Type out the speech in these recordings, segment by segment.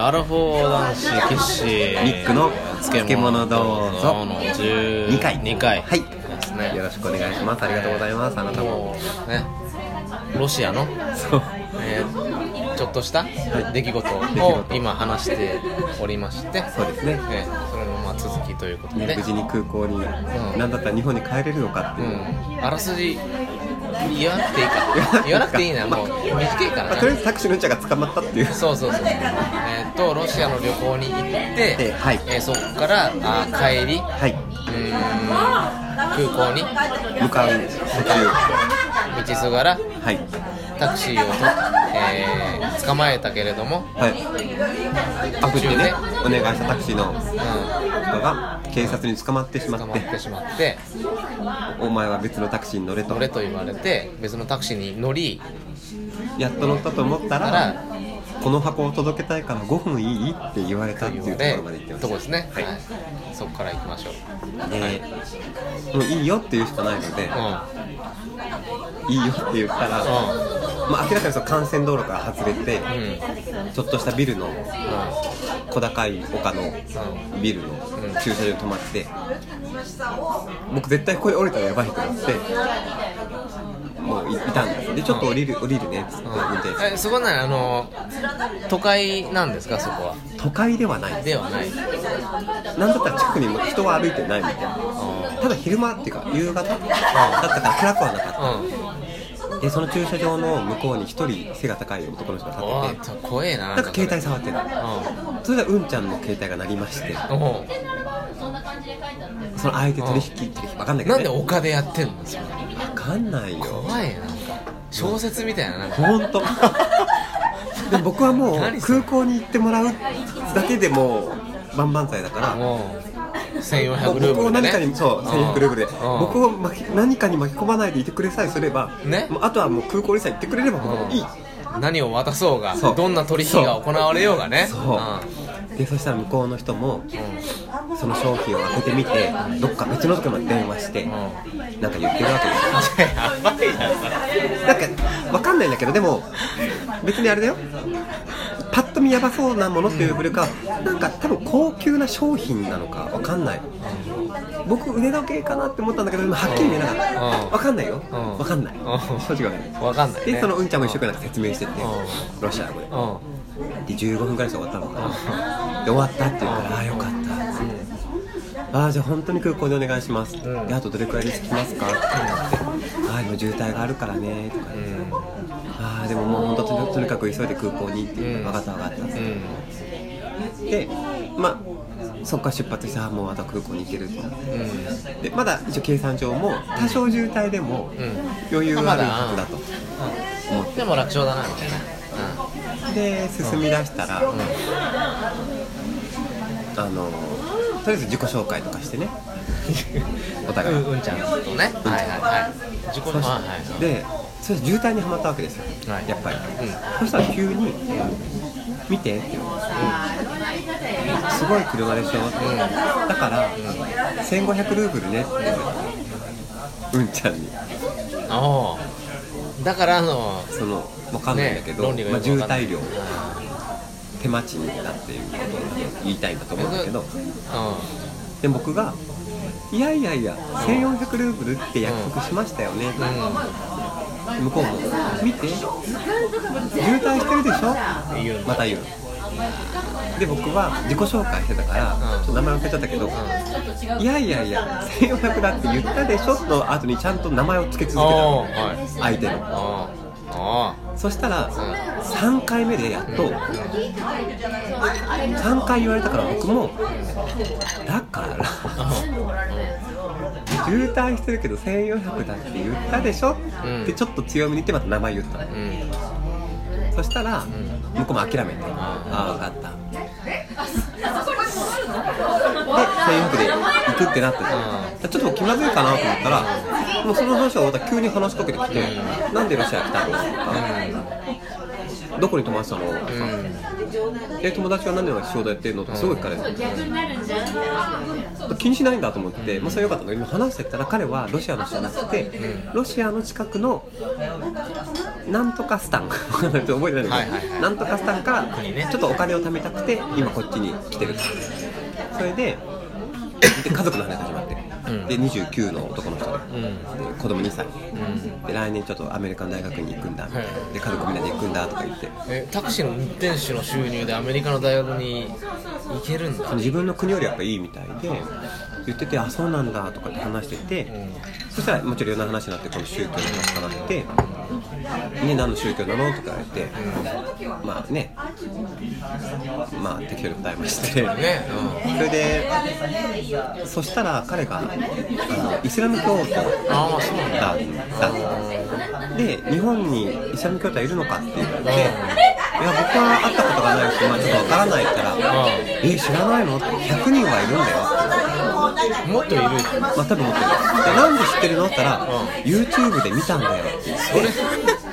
アラフォー男子決死ニックの漬物どうぞ。の12 2回。2回。はい。ですねよろしくお願いします。ありがとうございますあなたも。ね。ロシアの、そう。えーちょっとした出来事を事。今話しておりましてそうですね。えーそれのまあ続きということで、ね無事に空港に、なん。だったら日本に帰れるのかっていう、うん、あらすじ言わなくていい。か言わなくていいな。もう短いからまあ、とりあえなずタクシーのうんちゃんが捕まったっていう。そうそうそう。えーっとロシアの旅行に行って、ではい。えーそこからあ帰りうはい。ーん空港に。向かう途中。道すがらはい。タクシーをと、えー捕まえたけれども、はい。あ途中ねお願いしたタクシーのう人が警察に捕まってしまん、って。捕まってしまって。お前は別のタクシーに乗れと。乗れと言われて別のタクシーに乗りやっと乗ったと思ったたららこの箱を届けたいから5分いいって言われたっていうところまで行ってまとこですね、はい。はい、そこから行きましょう。で、もういいよって言うしかないので、ういいよって言ったら、まあ、明らかにその幹線道路から外れて、んうん。ちょっとしたビルの小高い丘のビルの駐車場に止まって、僕絶対ここで降りたらやばいと思ってもういいたんですでちょっと降りる降りるね。っつってそこなあの都会なんですかそこは？都会ではない。ではない。なんだったら近くにも人は歩いてないみたいな。ただ昼間っていうか夕方だったから暗くはなかうん。ったでその駐車場の向こうに一人背が高い男の人がお立ってて。ー怖えななんか携帯触ってるうそれでうんちゃんの携帯が鳴りまして。その相手取引って分かんないけど、ね、なんで丘でやってんのそれ。分かんないよ。怖いななんか。小説みたいななんか。本当でも僕はもう空港に行ってもらうだけでもう万々歳だから1400うルーブルでね。僕を何かにそう1100ルーブルで。うん。僕を巻き何かに巻き込まないでいてくれさえすれば、ね。もうあとはもう空港にさえ行ってくれればもういい、何を渡そうがどんな取引が行われようがね。そう。でそしたら向こうの人もうん。うんその商品を開けてみてどっか別のとこまで電話してなんか言ってるわけですよ。やばいななんかわかんないんだけどでも別にあれだよパッと見やばそうなものっていうよりかなんか多分高級な商品なのかわかんない。僕腕時計かなって思ったんだけど今はっきり見えなかった。わかんないよ。わかんない。正直わかん。ないわかん。ないねでそのうん。ちゃん。も一生懸命説明しててロシア語でで15分ぐらいで終わったのかなで終わったって言うからああよかったってああじゃあ本当に空港でお願いします、ん。であとどれくらいで着きますかって言ってああ今渋滞があるからねとか、ああでももう本当とにとにかく急いで空港にっていう、うん分かった分かったってうん。でまあそこから出発してああもうまた空港に行けると。思ってうん。でまだ一応計算上も多少渋滞でもうん。余裕があるはずだと思って。でも楽勝だなみたいな。で進み出したら、あのとりあえず自己紹介とかしてね。おう互い、んうんうんちゃんとね。はいはいはい。自己そしはいはいでそれで渋滞にはまったわけですよ、はい。やっぱり、うそしたら急に「見て」って言われてすごい車でしょ」だから、1500ルーブルね」って言われたうんちゃんに。おおだからあのそのわかんないんだけど、論理がまあ、渋滞量。手待ちになっていうことを言いたいんだと思うんだけど。うで僕が「いやいやいや1400ルーブルって約束しましたよね」ん向こうも「見て。渋滞してるでしょ?」また言う。で僕は自己紹介してたから、うん。ちょっと名前忘れちゃったけど「いやいやいや1400だって言ったでしょ?」の後にちゃんと名前を付け続けたの。相手の。そしたら3回目でやっと3回言われたから僕もだから渋滞してるけど1400だって言ったでしょ、うん。ってちょっと強めに言ってまた名前言ったの。うん。そしたらん。向こうも諦めて「ああ分かった」で1400で行くってなってた。ちょっと気まずいかなと思ったらもうその話はまた急に話しかけてきて「なんでロシア来たの?」とかどこに泊まってたの?」とかうん。え友達は何で仕事やってるの?」とかすごい聞かれる。気にしないんだと思って、まあ、それよかったんだけど話してたら彼はロシアの人じゃなくて、ロシアの近くのなんとかスタン。覚えてないんだけど、はいはいはい。なんとかスタンからちょっとお金を貯めたくて今こっちに来てるそれでで家族の話始まっで29の男の人。でうん。で子供2歳。うん。で来年ちょっとアメリカの大学に行くんだで家族みんなで行くんだとか言って。えタクシーの運転手の収入でアメリカの大学に行けるんだ？自分の国よりやっぱいいみたいで言っててあそうなんだとかって話してて、うん。そしたらもちろんいろんな話になってこの宗教の話からって「ね何の宗教なの?」とか言われて、まあねまあ適当に答えまして、ね。それでそしたら彼があのイスラム教徒だ。だった。で日本にイスラム教徒はいるのかって言って、いや僕は会ったことがないし、まあ、ちょっとわからないって言ったらう「え知らないの?」って100人はいるんだよ。もっといる。まあ多分持ってる。でなんで知ってるの？って言ったら、YouTube で見たんだよ。って言ってそれ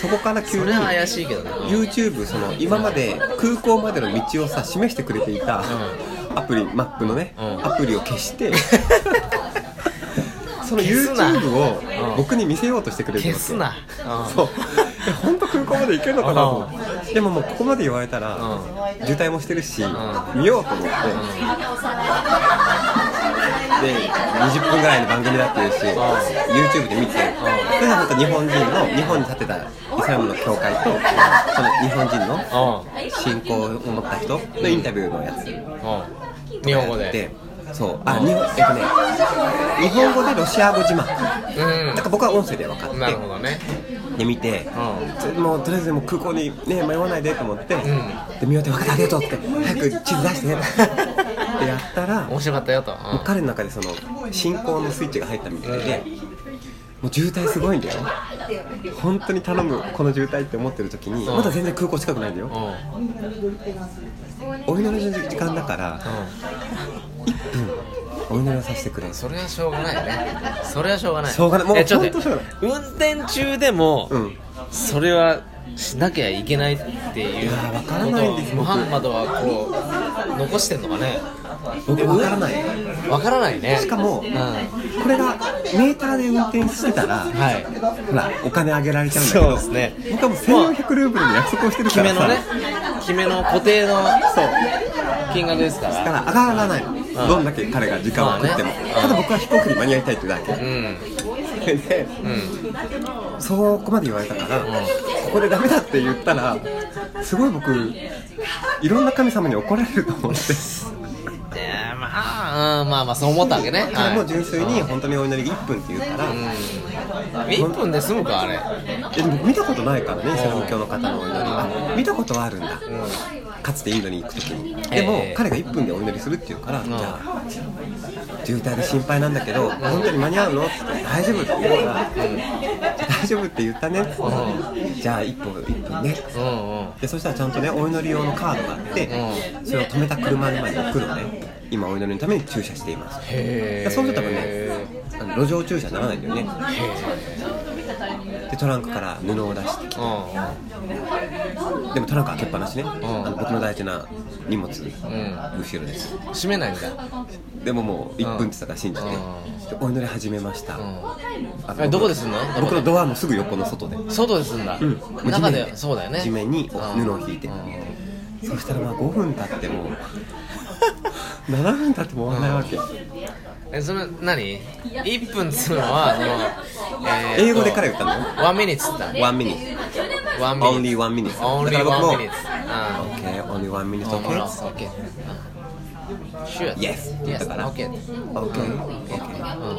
そこから急に怪しいけどね。YouTube その今まで空港までの道をさ示してくれていたアプリマップのね、うん。アプリを消して その YouTube をうん。僕に見せようとしてくれてるわけ。消すな。うん。そう。え本当空港まで行けるのかなと思ってでももうここまで言われたら、う渋滞もしてるし、ん。見ようと思って、で20分ぐらいの番組だっていうし、YouTube で見て、それで本当日本人の日本に建てたイスラムの教会とその日本人のう信仰を持った人のインタビューのやつ。んうん。日本語で。でそう。あ日本えっとね日本語でロシア語字幕。だうから僕は音声で分かってんなるほどね。で見て、うもうとりあえずもう空港にね迷わないでと思って、ん。で見終わって分かったありがとうって早く地図出してってやったらも面白かったよと。う彼の中でその信仰のスイッチが入ったみたいで、もう渋滞すごいんだよ。本当に頼むこの渋滞って思ってる時に、うん。まだ全然空港近くないんだよ、お祈りの時間だから1分お祈りをさせてくれ。それはしょうがないね。それはしょうがない。しょうがない。もうえちょっと運転中でも、うん。それはしなきゃいけないっていういやーわからないんですムハンマドはこう残してんのかね僕分からない。わからないね。しかも、うん。これがメーターで運転してたら、はい。ほらお金あげられちゃうんだけど。そうですね。僕はもう1400ルーブルの約束をしてるからさ。決めのね。決めの固定のそう。金額ですかだからら上がらない。の、ん。どんだけ彼が時間を食っても、まあね。ただ僕は飛行機に間に合いたいってだけ、うん。でうんそこまで言われたから、ここでダメだって言ったらすごい僕いろんな神様に怒られると思ってあ、うんまあまあそう思ったわけね、はいもう純粋に本当にお祈り1分って言ったら、うん1分で済むかあれ。えでも見たことないからねイスラム教の方のお祈りあ見たことはあるんだ、かつてインドに行く時に。でも、ええ彼が1分でお祈りするっていうから、ん。じゃあ渋滞で心配なんだけど、本当に間に合うの？って大丈夫って言うから、大丈夫って言ったね。って、じゃあ1分1分ね。うんうん。でそしたらちゃんとねお祈り用のカードがあって、うそれを止めた車の前に置くのね。今お祈りのために駐車しています。そうすると多分ね路上駐車にならないんだよねでトランクから布を出してきて。うでもトランク開けっぱなしね、ん。あの僕の大事な荷物、後ろです。閉めないんだ。でももう1分って言ったから信じて、お祈り始めました、うん。あのえどこですんの？僕のドアのすぐ横の外で、外ですんだ、うん、中でそうだよね。地面に布うん。を引いて、そしたらまあ5分経っても 7分経っても終わらないわけ、えそれ何 ?1 分っつうのはその、えーと英語で彼言ったの？ワンミニッツっつった ?1 minute ワンミニッ only one minute ツ only だから僕も one minute OK only one minute うん OK OK Sure Yes だ Yes から OK OK OK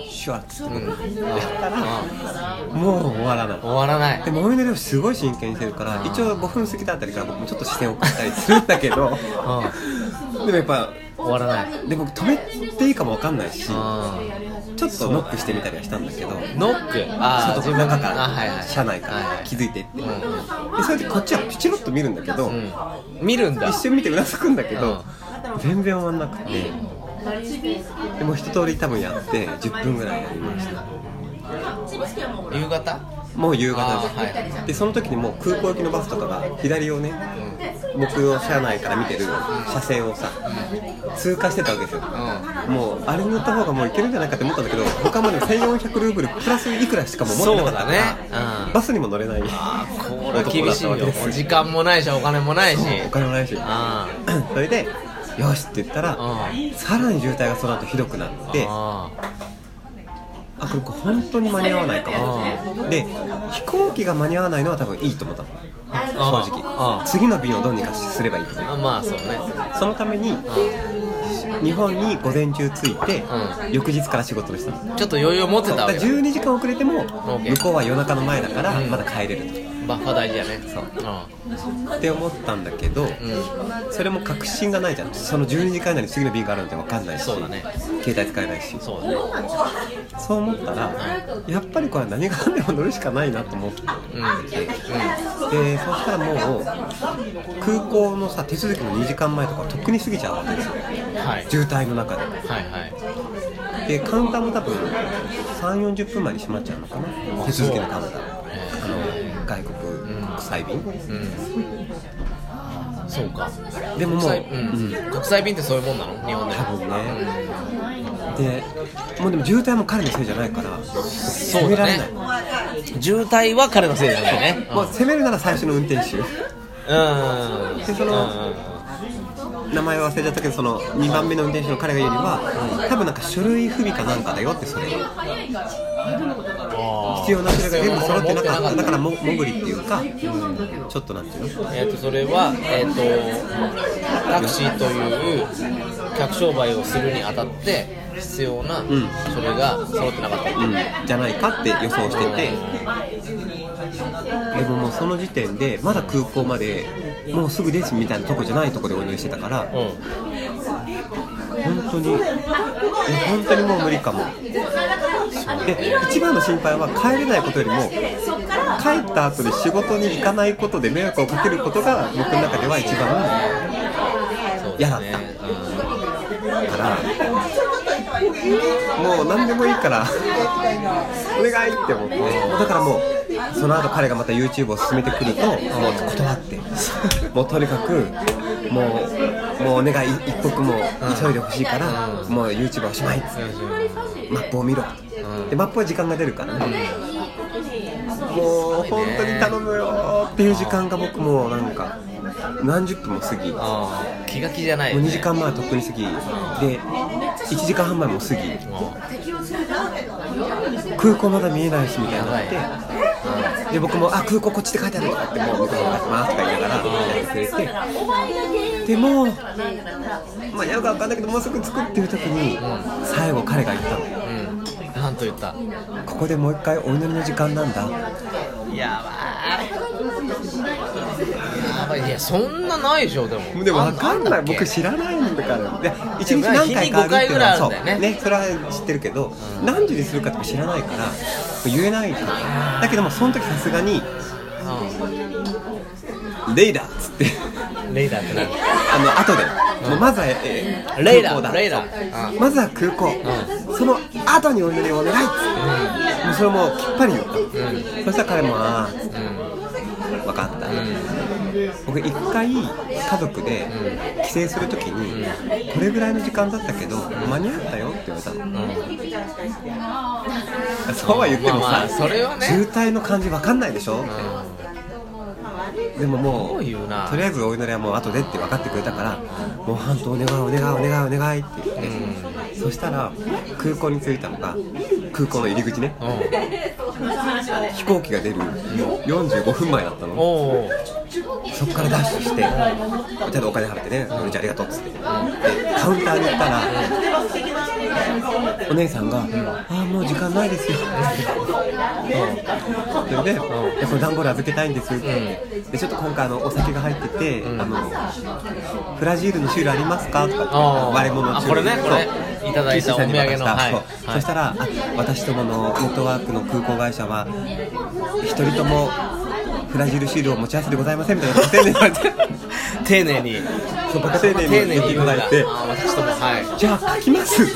sure っつってうん。やったらもう終わらない。終わらない。でもお祈りをすごい真剣にしてるから一応5分過ぎたあたりから僕もちょっと視線を送ったりするんだけど。でもやっぱ終わらない。で僕止めていいかもわかんないしちょうっとノックしてみたりはしたんだけどんノック？ああ外中かあはいはい。ら車内かはいはい。ら気づいてって。でうん。それでこっちはチロッと見るんだけどうん。見るんだ。一瞬見てうなずくんだけど全然終わんなくて。でも一通り多分やって10分ぐらいやりました。夕方？もう夕方あーはいでその時にもう空港行きのバスとかが左をね僕の車内から見てる車線をさ通過してたわけですよ。うもうあれに乗った方がもういけるんじゃないかって思ったんだけど他まで1400ルーブルプラスいくらしかもう持ってなかったからそうだね。うん。バスにも乗れない。ああこれ厳しいよ。時間もないしお金もないし。お金もないし。あ それでよしって言ったらうん。さらに渋滞がその後ひどくなってああこれ本当に間に合わないかも。で飛行機が間に合わないのは多分いいと思ったの。あ正あ直次の便をどうにかすればいいと思う。あまあそうね。そのために日本に午前中着いて、翌日から仕事をしたの。ちょっと余裕を持ってそうだかわけだ12時間遅れてもケー向こうは夜中の前だからうん。まだ帰れるバッファ大事やね。そう。うとって思ったんだけどんうん。それも確信がないじゃん。その12時間以内に次の便があるなんて分かんないしそうだね。携帯使えないし。そうだね。そう思ったらやっぱりこれは何が何でも乗るしかないなと思って。うん。うん。でそしたらもう空港のさ手続きの2時間前とかとっくに過ぎちゃうわけですよはい。渋滞の中で。はいはい。でカウンターも多分3 4 0分前に閉まっちゃうのかな。手続きのカウンター。あの外国国際便。うん。そうか。でももう、国際,、うん。国際便ってそういうもんなの？日本で多分ね。でもうでも渋滞も彼のせいじゃないから責められない、渋滞は彼のせいじゃないね。もう責めるなら最初の運転手。うん。でその名前忘れちゃったけどその2番目の運転手の彼が言うには多分なんか書類不備かなんかだよってそれ必要な書類が全部揃ってなかった。だからも潜りっていうかちょっとなんていうの？えー、とそれは、えー、とタクシーという客商売をするにあたって必要なん。それが揃ってなかった、うん。じゃないかって予想してて。でももうその時点でまだ空港までもうすぐですみたいなとこじゃないとこでお祈りしてたからうん。本当に本当にもう無理かも。で一番の心配は帰れないことよりも帰った後で仕事に行かないことで迷惑をかけることが僕の中では一番嫌だっねたからもう何でもいいから。お願いって思って。もうだからもうその後彼がまた YouTube を進めてくるともう断って。もうとにかくもうもうお願い一刻も急いでほしいからもう YouTube はおしまい。っつってマップを見ろ。でマップは時間が出るからね。もう本当に頼むよっていう時間が僕もうなんか何十分も過ぎ。気が気じゃないよね。2時間前はとっくに過ぎ。で1時間半前も過ぎ空港まだ見えないしみたいになってで僕も「あ空港こっちで書いてある」とかってもう向こうに書いてますとか言いながらやってくれて。でもまあよくわかんないけどもうすぐ着くっていう時に最後彼が言ったの。うん。なんと言った？ここでもう一回お祈りの時間なんだ。やばいい。いやそんなないでしょでも。でも分かんない。僕知らないんだから。で一日何回かあるっていうのはそう。ねねそれは知ってるけど、何時にするかとか知らないから言えないだけどもその時さすがに「レイダー」っつって。うんレイダーって何？あの後で、もうまずは、えーレイダー空港だ。レイダー。まずは空港、その後にお祈りをお願いっつって、もうそれもきっぱり言った、そしたら彼も「ああ」っつって「分かった」僕一回家族で帰省するときにこれぐらいの時間だったけど間に合ったよって言われたの、そうは言ってもさ、まあまあそれはね。渋滞の感じ分かんないでしょ、でももそうとりあえずお祈りはもう後でって分かってくれたからもう半島お願いお願いお願いお願いって言って、そしたら空港に着いたのが空港の入り口ね。飛行機が出る45分前だったのそこからダッシュして、ちゃんとお金払ってね、じゃあありがとうっつって、でカウンターに行ったら、お姉さんが、ああ、もう時間ないですよ、それで、でこれ段ボール預けたいんです、でちょっと今回あの、お酒が入ってて、あのフラジールのシールありますか？とかって割れ物のあこれねいただいたお土産のそしたら、あ私どものネットワークの空港会社は、一人ともフラジルシールを持ち合わせでございませんみたいなこと丁寧に。言われて。丁寧に。そうバカ丁寧に言っていただいて。あ私ともはい。じゃあ書きますって、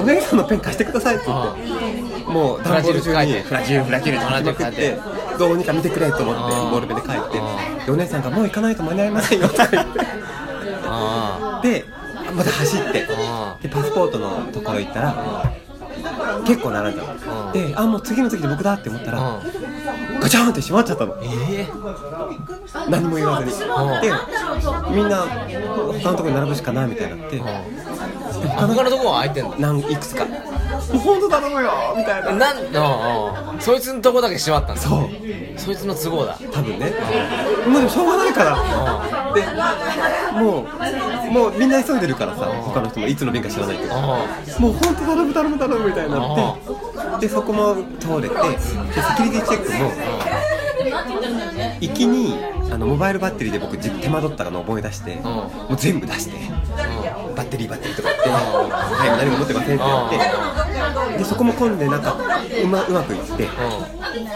お姉さんのペン貸してくださいって言って、もう段ボール中にフラジルフラジルって書きまくってどうにか見てくれと思ってボールペンで書いてお姉さんがもう行かないと間に合いませんよとか言って。あでまた走って。あでパスポートのところ行ったら結構並んだであもう次の次で僕だって思ったらあガチャンって閉まっちゃったの。ええ何も言わずに。んでみんな他のところに並ぶしかないみたいになって。他のとこは空いてんの？何いくつか本当頼むよみたいな。なんそいつのとこだけ閉まったんだ。そう。そいつの都合だ。多分ね。もうでもしょうがないから。でもうもうみんな急いでるからさ他の人も。いつの便か知らないけど。あもう本当頼む頼む頼むみたいになってでそこも通れてでセキュリティチェックも行きにあのモバイルバッテリーで僕じ手間取ったのを思い出してもう全部出して。バッテリーバッテリーとか言って「はい何も持ってません」って言ってでそこも混んでなんかうまうまくいって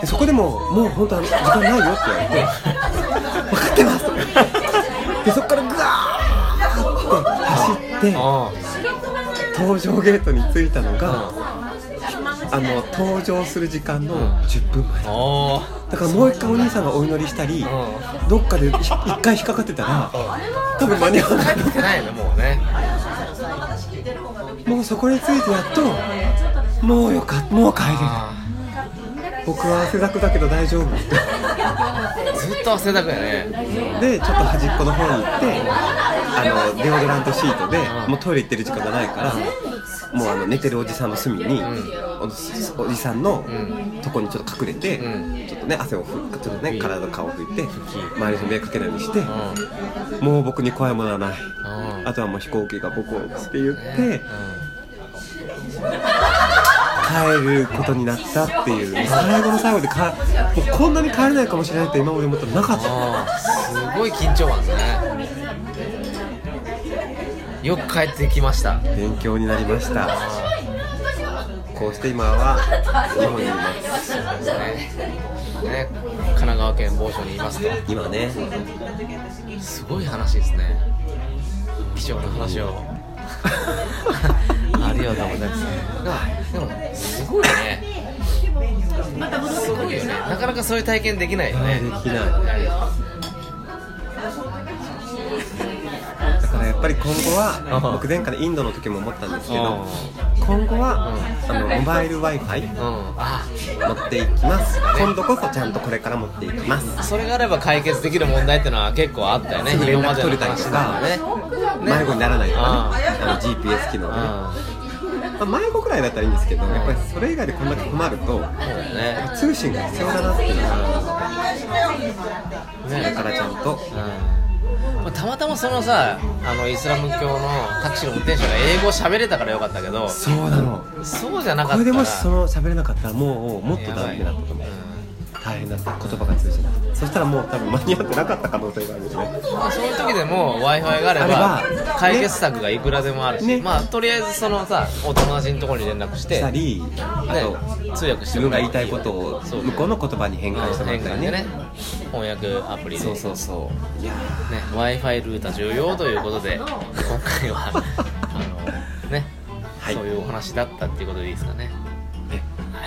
でそこでももう本当は時間ないよって言われて「分かってます」とか。でそこからグワーって走ってあ搭乗ゲートに着いたのがあの搭乗する時間の10分前。あだからもう一回お兄さんがお祈りしたりどっかでひ一回引っかかってたら多分間に合わない。ないねもうねもうそこに着いてやっともうよかったもう帰れる。あ僕は汗だくだけど大丈夫。あ ずっと汗だくやね。でちょっと端っこの方に行ってあのデオドラントシートでもうトイレ行ってる時間がないからもうあの寝てるおじさんの隅に、おおじさんのとこにちょっと隠れて、うん。ちょっとね汗をふちょっとね体の顔を拭いて周りに迷惑かけないようにして、もう僕に怖いものはない。うん。あとはもう飛行機が僕をって言って帰ることになったっていう。最後の最後でかもうこんなに帰れないかもしれないって今まで思ったらなかった。すごい緊張感ですねよく帰ってきました。勉強になりました。こうして今は日本にいます。ねね神奈川県某所にいますと。今ね。すごい話ですね。貴重な話を。ありがとうございます。でもでもすごいね。すごいよね。なかなかそういう体験できないよね。できないっぱり今後はうん。僕前回インドの時も思ったんですけうど今後はあのモバイル w i f i 持っていきます。今度こそちゃんとこれから持っていきます。それがあれば解決できる問題ってのは結構あったよね。連絡今までの取れたりと話だかね。迷子にならないとかあねあの GPS 機能で。ねあまあ迷子くらいだったらいいんですけどやっぱりそれ以外でこんだけ困るとね。通信が必要だなっていうのがそれねからちゃんとうん。まあたまたまそのさあのイスラム教のタクシーの運転手が英語喋れたからよかったけどそうなの。そうじゃなかったら。これでもしその喋れなかったらもうもっとダメだったと思う大変だった言葉が通じないそしたらもう多分間に合ってなかった可能性があるよね。まあ、そういう時でも w i f i があれば解決策がいくらでもあるし、ね。まあとりあえずそのさお友達のところに連絡ししてたりあねと通訳して自分が言いたいことを向こうの言葉に変換してもらったりね。ね。翻訳アプリで。そうそうそう。いやね w i f i ルーター重要ということで 今回はあのね、はい。そういうお話だったっていうことでいいですかね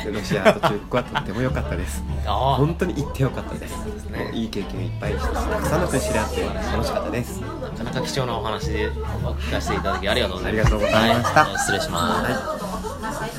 ーロシアと中国はとっても良かったです。あ本当に行って良かったです。ね。いい経験をいっぱいしてたくさんの人に知り合って楽しかったです。あなかなか貴重なお話でお聞かせていただきありがとうございますありがとうございました。はい。失礼します、はい